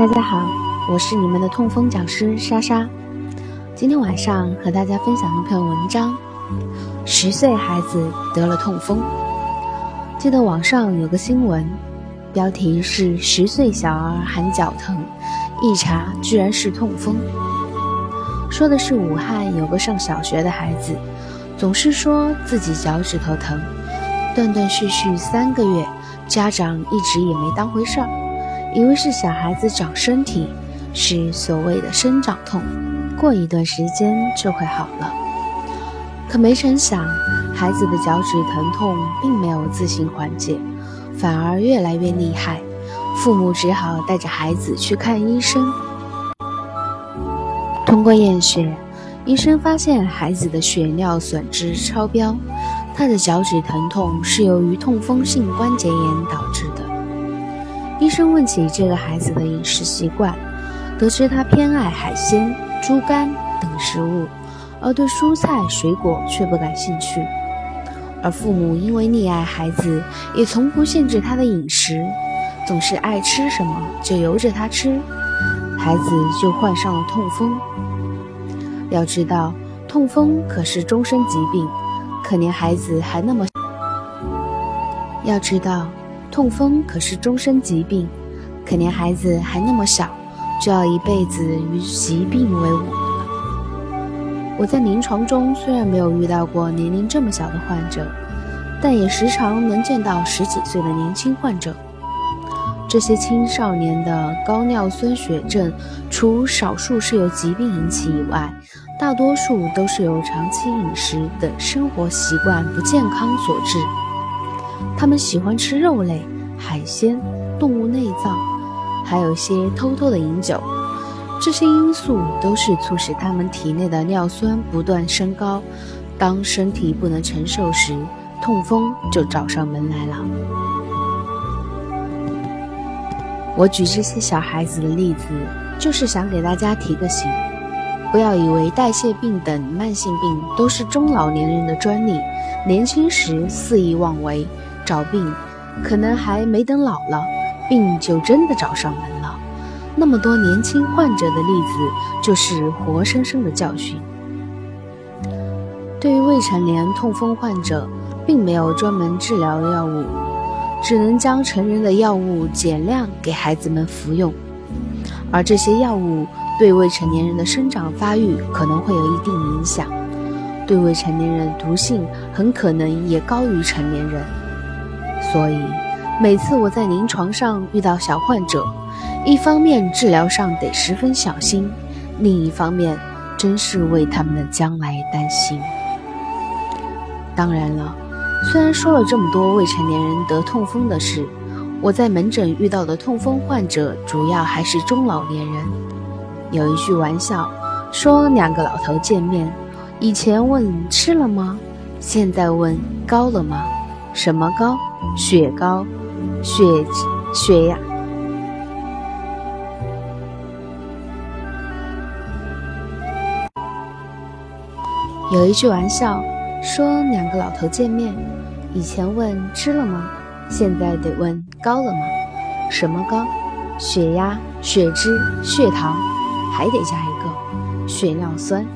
大家好，我是你们的痛风讲师莎莎。今天晚上和大家分享一篇文章：十岁孩子得了痛风。记得网上有个新闻，标题是“十岁小儿喊脚疼，一查居然是痛风”。说的是武汉有个上小学的孩子，总是说自己脚趾头疼，断断续续三个月，家长一直也没当回事儿。以为是小孩子长身体，是所谓的生长痛，过一段时间就会好了。可没成想，孩子的脚趾疼痛并没有自行缓解，反而越来越厉害。父母只好带着孩子去看医生。通过验血，医生发现孩子的血尿损值超标，他的脚趾疼痛是由于痛风性关节炎导致的。医生问起这个孩子的饮食习惯，得知他偏爱海鲜、猪肝等食物，而对蔬菜水果却不感兴趣。而父母因为溺爱孩子，也从不限制他的饮食，总是爱吃什么就由着他吃，孩子就患上了痛风。要知道，痛风可是终身疾病，可怜孩子还那么……要知道。痛风可是终身疾病，可怜孩子还那么小，就要一辈子与疾病为伍了。我在临床中虽然没有遇到过年龄这么小的患者，但也时常能见到十几岁的年轻患者。这些青少年的高尿酸血症，除少数是由疾病引起以外，大多数都是由长期饮食等生活习惯不健康所致。他们喜欢吃肉类、海鲜、动物内脏，还有些偷偷的饮酒，这些因素都是促使他们体内的尿酸不断升高。当身体不能承受时，痛风就找上门来了。我举这些小孩子的例子，就是想给大家提个醒，不要以为代谢病等慢性病都是中老年人的专利，年轻时肆意妄为。找病，可能还没等老了，病就真的找上门了。那么多年轻患者的例子，就是活生生的教训。对于未成年痛风患者，并没有专门治疗药物，只能将成人的药物减量给孩子们服用。而这些药物对未成年人的生长发育可能会有一定影响，对未成年人毒性很可能也高于成年人。所以，每次我在临床上遇到小患者，一方面治疗上得十分小心，另一方面真是为他们的将来担心。当然了，虽然说了这么多未成年人得痛风的事，我在门诊遇到的痛风患者主要还是中老年人。有一句玩笑说，两个老头见面，以前问吃了吗，现在问高了吗？什么高？血高，血血压。有一句玩笑说，两个老头见面，以前问吃了吗，现在得问高了吗？什么高？血压、血脂、血糖，还得加一个血尿酸。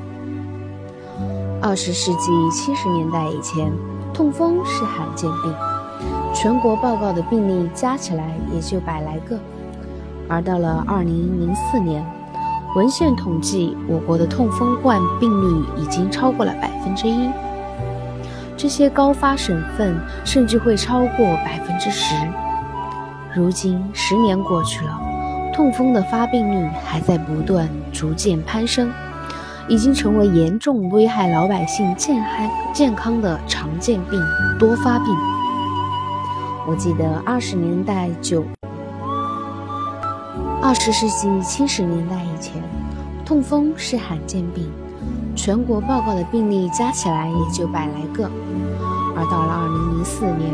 二十世纪七十年代以前，痛风是罕见病。全国报告的病例加起来也就百来个，而到了二零零四年，文献统计，我国的痛风患病率已经超过了百分之一。这些高发省份甚至会超过百分之十。如今十年过去了，痛风的发病率还在不断逐渐攀升，已经成为严重危害老百姓健康健康的常见病、多发病。我记得二十年代九，二十世纪七十年代以前，痛风是罕见病，全国报告的病例加起来也就百来个。而到了二零零四年，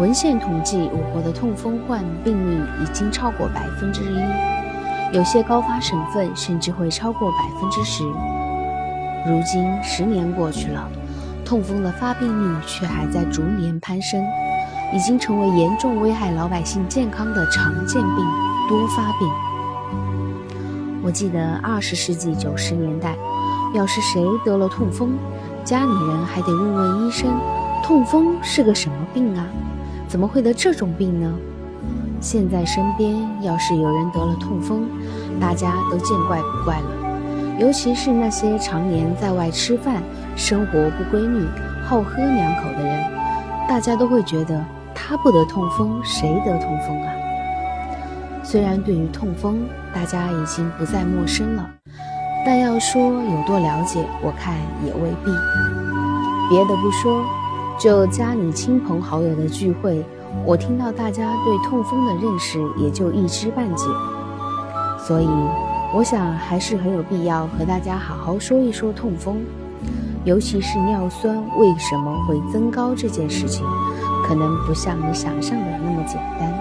文献统计，我国的痛风患病率已经超过百分之一，有些高发省份甚至会超过百分之十。如今十年过去了，痛风的发病率却还在逐年攀升。已经成为严重危害老百姓健康的常见病、多发病。我记得二十世纪九十年代，要是谁得了痛风，家里人还得问问医生，痛风是个什么病啊？怎么会得这种病呢？现在身边要是有人得了痛风，大家都见怪不怪了。尤其是那些常年在外吃饭、生活不规律、好喝两口的人，大家都会觉得他不得痛风，谁得痛风啊？虽然对于痛风，大家已经不再陌生了，但要说有多了解，我看也未必。别的不说，就家里亲朋好友的聚会。我听到大家对痛风的认识也就一知半解，所以我想还是很有必要和大家好好说一说痛风，尤其是尿酸为什么会增高这件事情，可能不像你想象的那么简单。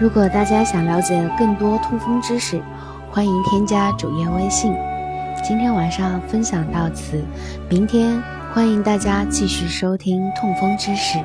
如果大家想了解更多痛风知识，欢迎添加主页微信。今天晚上分享到此，明天。欢迎大家继续收听痛风知识。